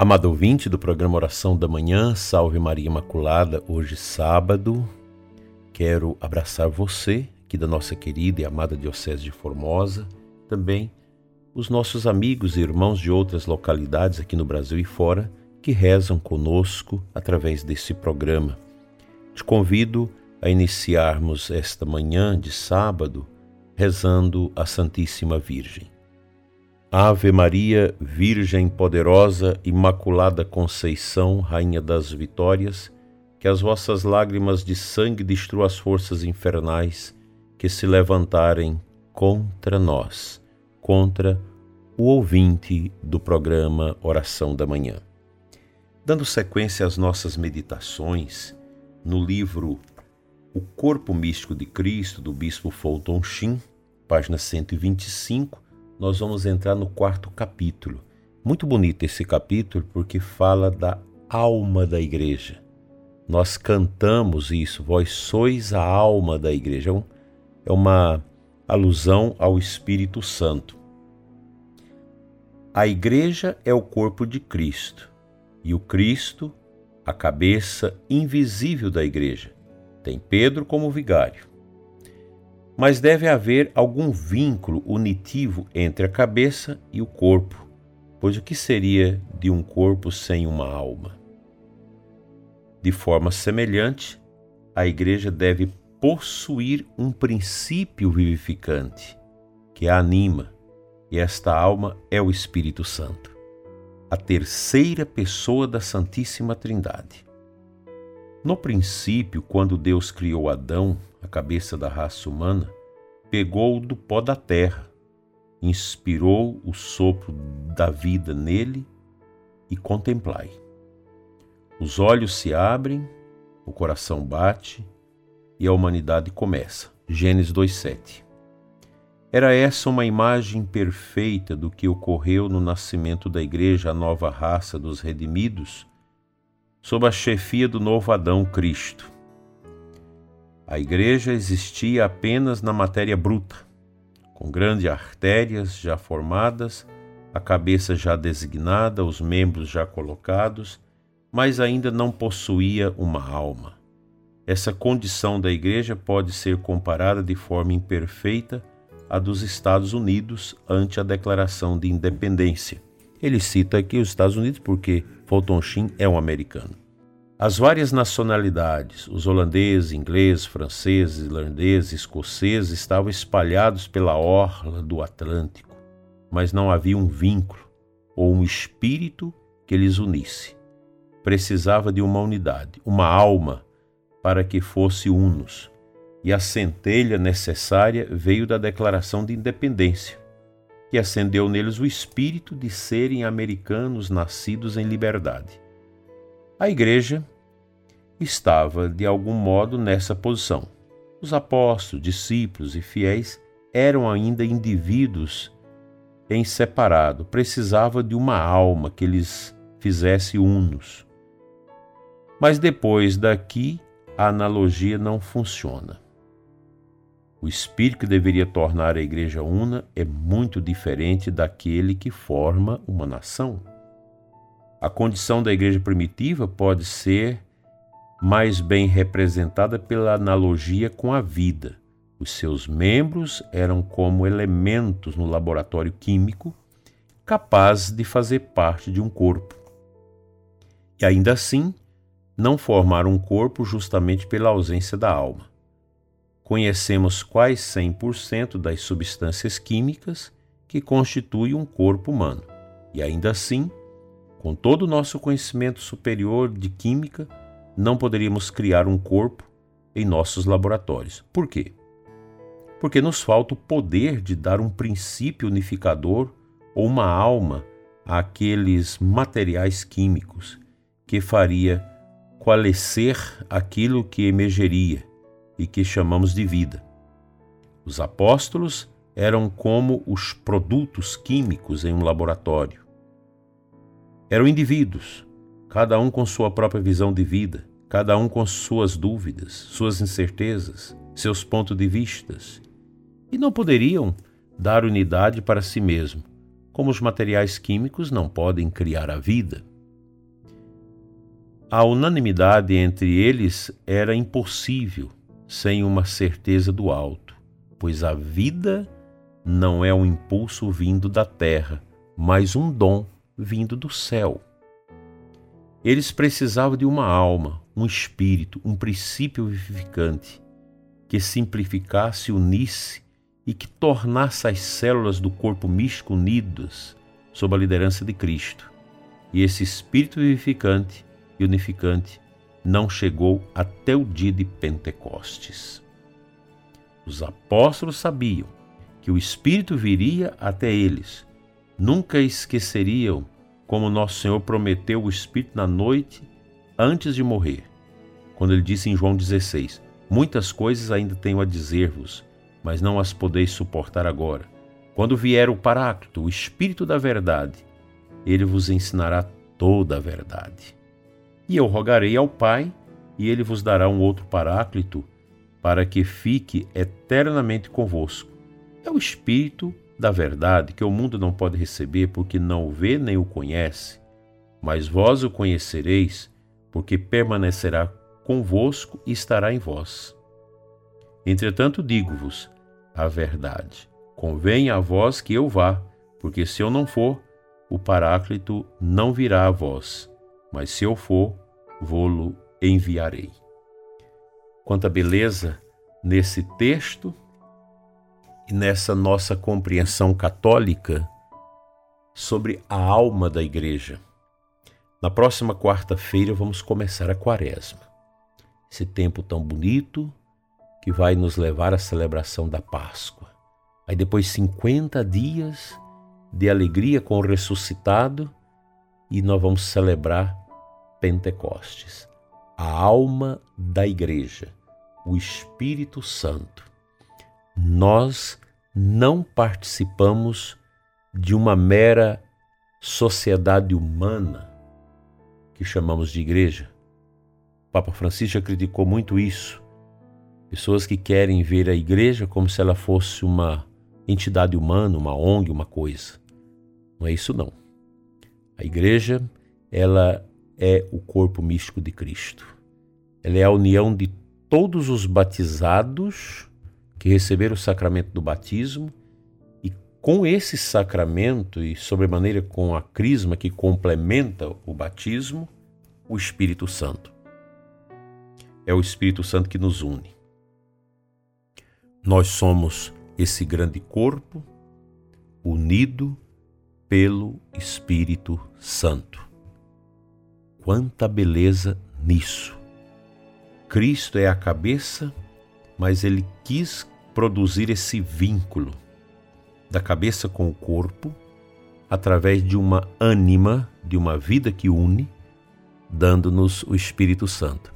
Amado ouvinte do programa Oração da Manhã, Salve Maria Imaculada, hoje sábado, quero abraçar você, aqui da nossa querida e amada Diocese de Formosa, também os nossos amigos e irmãos de outras localidades aqui no Brasil e fora que rezam conosco através desse programa. Te convido a iniciarmos esta manhã de sábado rezando a Santíssima Virgem. Ave Maria, Virgem poderosa, Imaculada Conceição, Rainha das Vitórias, que as vossas lágrimas de sangue destruam as forças infernais que se levantarem contra nós, contra o ouvinte do programa Oração da Manhã. Dando sequência às nossas meditações, no livro O Corpo Místico de Cristo, do Bispo Fulton Sheen, página 125, nós vamos entrar no quarto capítulo. Muito bonito esse capítulo porque fala da alma da igreja. Nós cantamos isso, vós sois a alma da igreja. É, é uma alusão ao Espírito Santo. A igreja é o corpo de Cristo e o Cristo, a cabeça invisível da igreja. Tem Pedro como vigário. Mas deve haver algum vínculo unitivo entre a cabeça e o corpo, pois o que seria de um corpo sem uma alma? De forma semelhante, a igreja deve possuir um princípio vivificante que a anima, e esta alma é o Espírito Santo, a terceira pessoa da Santíssima Trindade. No princípio, quando Deus criou Adão, a cabeça da raça humana, pegou do pó da terra, inspirou o sopro da vida nele e contemplai. Os olhos se abrem, o coração bate e a humanidade começa. Gênesis 2:7. Era essa uma imagem perfeita do que ocorreu no nascimento da igreja, a nova raça dos redimidos, sob a chefia do novo Adão Cristo. A igreja existia apenas na matéria bruta, com grandes artérias já formadas, a cabeça já designada, os membros já colocados, mas ainda não possuía uma alma. Essa condição da igreja pode ser comparada de forma imperfeita à dos Estados Unidos ante a declaração de independência. Ele cita aqui os Estados Unidos porque Fulton Sheen é um americano. As várias nacionalidades, os holandeses, ingleses, franceses, irlandeses, escoceses, estavam espalhados pela orla do Atlântico, mas não havia um vínculo ou um espírito que lhes unisse. Precisava de uma unidade, uma alma, para que fosse unos, e a centelha necessária veio da Declaração de Independência que acendeu neles o espírito de serem americanos nascidos em liberdade. A igreja estava, de algum modo, nessa posição. Os apóstolos, discípulos e fiéis eram ainda indivíduos em separado, precisava de uma alma que lhes fizesse unos. Mas depois daqui, a analogia não funciona. O espírito que deveria tornar a igreja una é muito diferente daquele que forma uma nação. A condição da igreja primitiva pode ser mais bem representada pela analogia com a vida. Os seus membros eram como elementos no laboratório químico capazes de fazer parte de um corpo. E ainda assim, não formaram um corpo justamente pela ausência da alma conhecemos quais 100% das substâncias químicas que constituem um corpo humano. E ainda assim, com todo o nosso conhecimento superior de química, não poderíamos criar um corpo em nossos laboratórios. Por quê? Porque nos falta o poder de dar um princípio unificador ou uma alma àqueles materiais químicos que faria coalescer aquilo que emergeria e que chamamos de vida. Os apóstolos eram como os produtos químicos em um laboratório. Eram indivíduos, cada um com sua própria visão de vida, cada um com suas dúvidas, suas incertezas, seus pontos de vistas, e não poderiam dar unidade para si mesmo, como os materiais químicos não podem criar a vida. A unanimidade entre eles era impossível sem uma certeza do alto, pois a vida não é um impulso vindo da terra, mas um dom vindo do céu. Eles precisavam de uma alma, um espírito, um princípio vivificante que simplificasse, unisse e que tornasse as células do corpo místico unidas sob a liderança de Cristo. E esse espírito vivificante e unificante não chegou até o dia de Pentecostes. Os apóstolos sabiam que o Espírito viria até eles. Nunca esqueceriam como nosso Senhor prometeu o Espírito na noite antes de morrer, quando ele disse em João 16: Muitas coisas ainda tenho a dizer-vos, mas não as podeis suportar agora. Quando vier o Paráclito, o Espírito da Verdade, ele vos ensinará toda a verdade. E eu rogarei ao Pai, e ele vos dará um outro Paráclito, para que fique eternamente convosco. É o Espírito da Verdade que o mundo não pode receber, porque não o vê nem o conhece. Mas vós o conhecereis, porque permanecerá convosco e estará em vós. Entretanto, digo-vos a verdade. Convém a vós que eu vá, porque se eu não for, o Paráclito não virá a vós, mas se eu for, vô-lo enviarei. Quanta beleza nesse texto nessa nossa compreensão católica sobre a alma da igreja. Na próxima quarta-feira vamos começar a quaresma, esse tempo tão bonito que vai nos levar à celebração da Páscoa. Aí depois 50 dias de alegria com o ressuscitado e nós vamos celebrar Pentecostes, a alma da igreja, o Espírito Santo. Nós não participamos de uma mera sociedade humana que chamamos de igreja. O Papa Francisco já criticou muito isso Pessoas que querem ver a igreja como se ela fosse uma entidade humana, uma ONG, uma coisa. Não é isso não. A igreja, ela é o corpo místico de Cristo. Ela é a união de todos os batizados que receberam o sacramento do batismo e com esse sacramento e sobremaneira com a crisma que complementa o batismo, o Espírito Santo. É o Espírito Santo que nos une. Nós somos esse grande corpo unido pelo Espírito Santo. Quanta beleza nisso! Cristo é a cabeça, mas ele quis produzir esse vínculo da cabeça com o corpo através de uma ânima, de uma vida que une, dando-nos o Espírito Santo.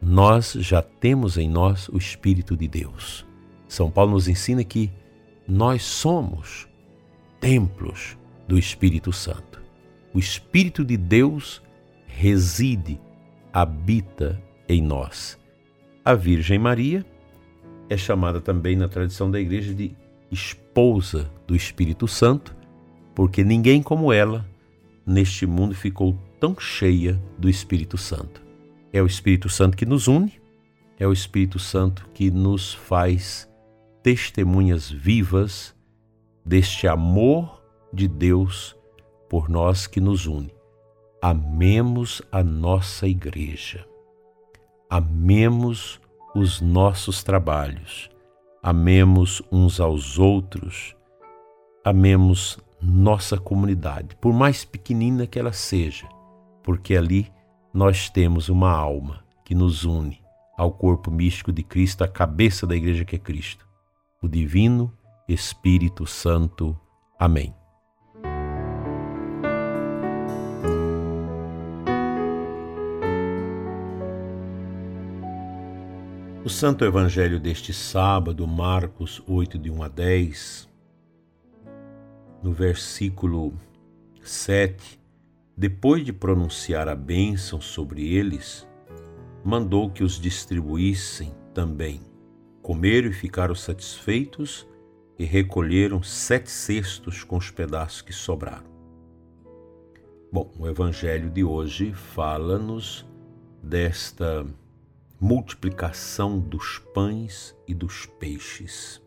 Nós já temos em nós o Espírito de Deus. São Paulo nos ensina que nós somos templos do Espírito Santo. O Espírito de Deus reside, habita em nós. A Virgem Maria é chamada também na tradição da igreja de esposa do Espírito Santo, porque ninguém como ela neste mundo ficou tão cheia do Espírito Santo. É o Espírito Santo que nos une, é o Espírito Santo que nos faz testemunhas vivas deste amor de Deus por nós que nos une. Amemos a nossa igreja. Amemos os nossos trabalhos. Amemos uns aos outros. Amemos nossa comunidade, por mais pequenina que ela seja, porque ali nós temos uma alma que nos une ao corpo místico de Cristo, a cabeça da igreja que é Cristo o Divino Espírito Santo. Amém. O Santo Evangelho deste sábado, Marcos 8, de 1 a 10, no versículo 7, depois de pronunciar a bênção sobre eles, mandou que os distribuíssem também Comeram e ficaram satisfeitos e recolheram sete cestos com os pedaços que sobraram. Bom, o Evangelho de hoje fala-nos desta multiplicação dos pães e dos peixes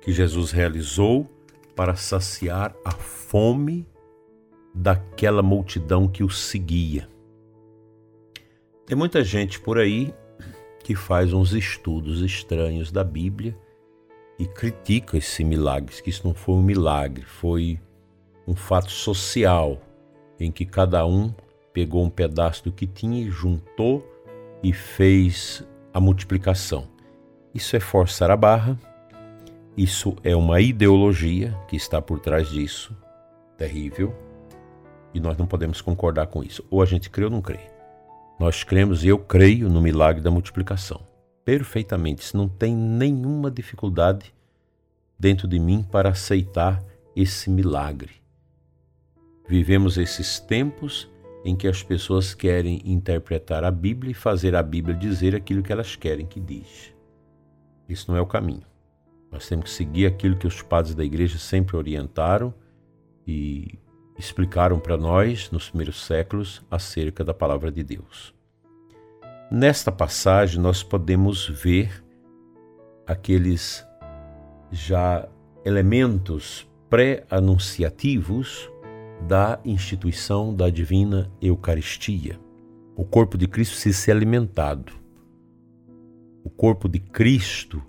que Jesus realizou para saciar a fome daquela multidão que o seguia. Tem muita gente por aí que faz uns estudos estranhos da Bíblia e critica esse milagre, que isso não foi um milagre, foi um fato social em que cada um pegou um pedaço do que tinha e juntou e fez a multiplicação. Isso é forçar a barra, isso é uma ideologia que está por trás disso, terrível, e nós não podemos concordar com isso. Ou a gente crê ou não crê. Nós cremos e eu creio no milagre da multiplicação. Perfeitamente, isso não tem nenhuma dificuldade dentro de mim para aceitar esse milagre. Vivemos esses tempos em que as pessoas querem interpretar a Bíblia e fazer a Bíblia dizer aquilo que elas querem que diz. Isso não é o caminho. Nós temos que seguir aquilo que os padres da igreja sempre orientaram e explicaram para nós nos primeiros séculos acerca da palavra de Deus. Nesta passagem, nós podemos ver aqueles já elementos pré-anunciativos da instituição da divina Eucaristia. O corpo de Cristo se ser alimentado. O corpo de Cristo,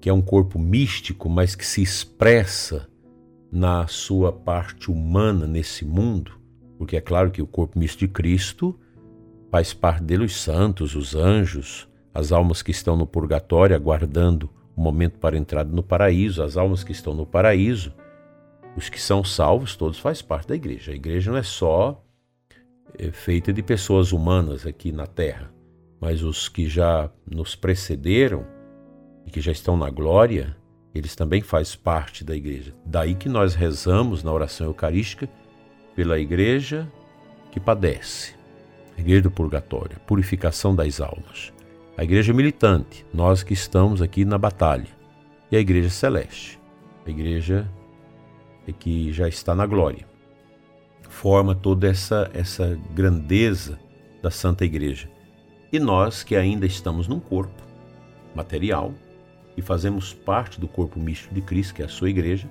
que é um corpo místico, mas que se expressa na sua parte humana nesse mundo, porque é claro que o corpo místico de Cristo faz parte dele os santos, os anjos, as almas que estão no purgatório aguardando o momento para a entrada no paraíso, as almas que estão no paraíso os que são salvos, todos faz parte da igreja. A igreja não é só é, feita de pessoas humanas aqui na terra, mas os que já nos precederam e que já estão na glória, eles também fazem parte da igreja. Daí que nós rezamos na oração eucarística pela igreja que padece, a igreja do purgatório, a purificação das almas. A igreja militante, nós que estamos aqui na batalha, e a igreja celeste, a igreja que já está na glória. Forma toda essa, essa grandeza da Santa Igreja. E nós que ainda estamos num corpo material e fazemos parte do corpo místico de Cristo, que é a sua igreja,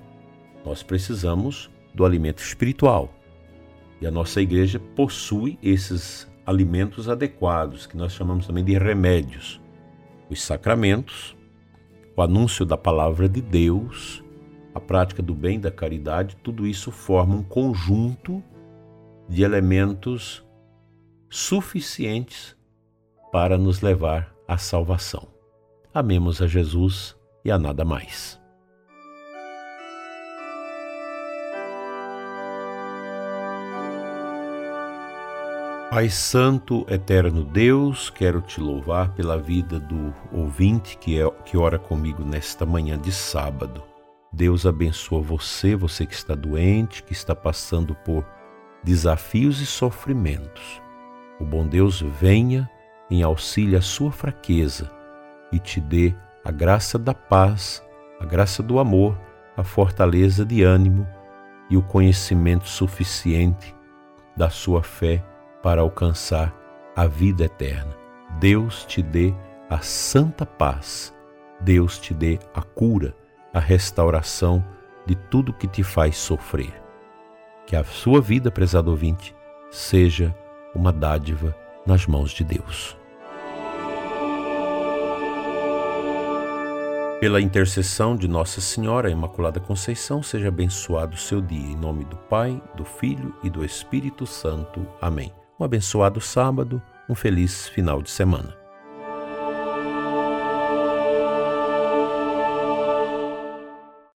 nós precisamos do alimento espiritual. E a nossa igreja possui esses alimentos adequados, que nós chamamos também de remédios. Os sacramentos, o anúncio da palavra de Deus a prática do bem, da caridade, tudo isso forma um conjunto de elementos suficientes para nos levar à salvação. Amemos a Jesus e a nada mais. Pai Santo, eterno Deus, quero te louvar pela vida do ouvinte que, é, que ora comigo nesta manhã de sábado. Deus abençoa você, você que está doente, que está passando por desafios e sofrimentos. O bom Deus venha em auxílio à sua fraqueza e te dê a graça da paz, a graça do amor, a fortaleza de ânimo e o conhecimento suficiente da sua fé para alcançar a vida eterna. Deus te dê a santa paz, Deus te dê a cura a restauração de tudo que te faz sofrer. Que a sua vida, prezado ouvinte, seja uma dádiva nas mãos de Deus. Pela intercessão de Nossa Senhora Imaculada Conceição, seja abençoado o seu dia. Em nome do Pai, do Filho e do Espírito Santo. Amém. Um abençoado sábado, um feliz final de semana.